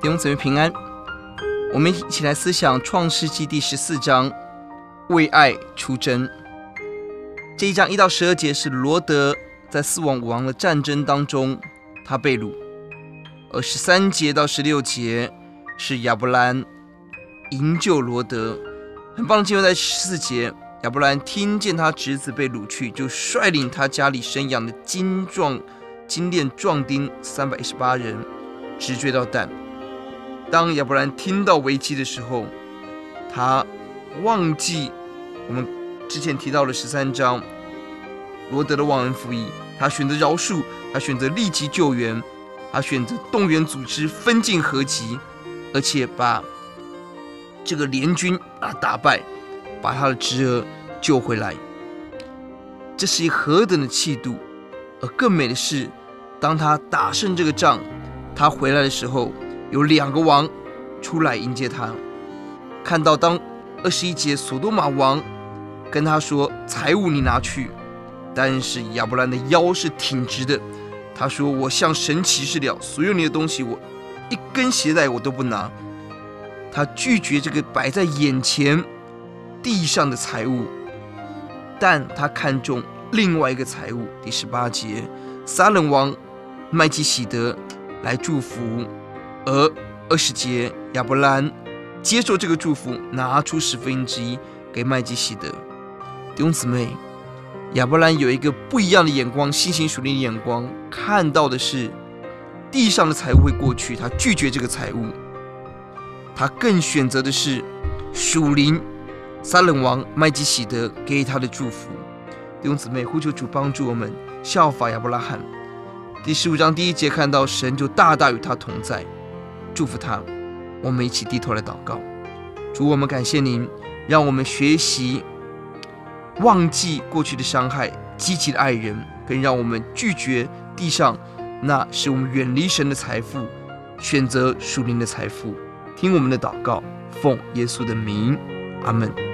弟兄姊妹平安，我们一起来思想创世记第十四章，为爱出征。这一章一到十二节是罗德在四王五王的战争当中，他被掳；而十三节到十六节是亚伯兰营救罗德。很棒的经文在十四节，亚伯兰听见他侄子被掳去，就率领他家里生养的精壮精练壮丁三百一十八人，直追到但。当亚伯兰听到危机的时候，他忘记我们之前提到的十三章罗德的忘恩负义，他选择饶恕，他选择立即救援，他选择动员组织分进合击，而且把这个联军啊打败，把他的侄儿救回来。这是一何等的气度！而更美的是，当他打胜这个仗，他回来的时候。有两个王出来迎接他，看到当二十一节所多玛王跟他说：“财物你拿去。”但是亚伯兰的腰是挺直的，他说：“我向神起誓了，所有你的东西，我一根鞋带我都不拿。”他拒绝这个摆在眼前地上的财物，但他看中另外一个财物。第十八节，撒冷王麦基洗德来祝福。而二十节，亚伯兰接受这个祝福，拿出十分之一给麦基洗德。弟兄姊妹，亚伯兰有一个不一样的眼光，信心属灵的眼光，看到的是地上的财物会过去，他拒绝这个财物，他更选择的是属灵撒冷王麦基洗德给他的祝福。弟兄姊妹，呼求主帮助我们效法亚伯拉罕。第十五章第一节看到神就大大与他同在。祝福他，我们一起低头来祷告。主，我们感谢您，让我们学习忘记过去的伤害，积极的爱人，更让我们拒绝地上那是我们远离神的财富，选择属灵的财富。听我们的祷告，奉耶稣的名，阿门。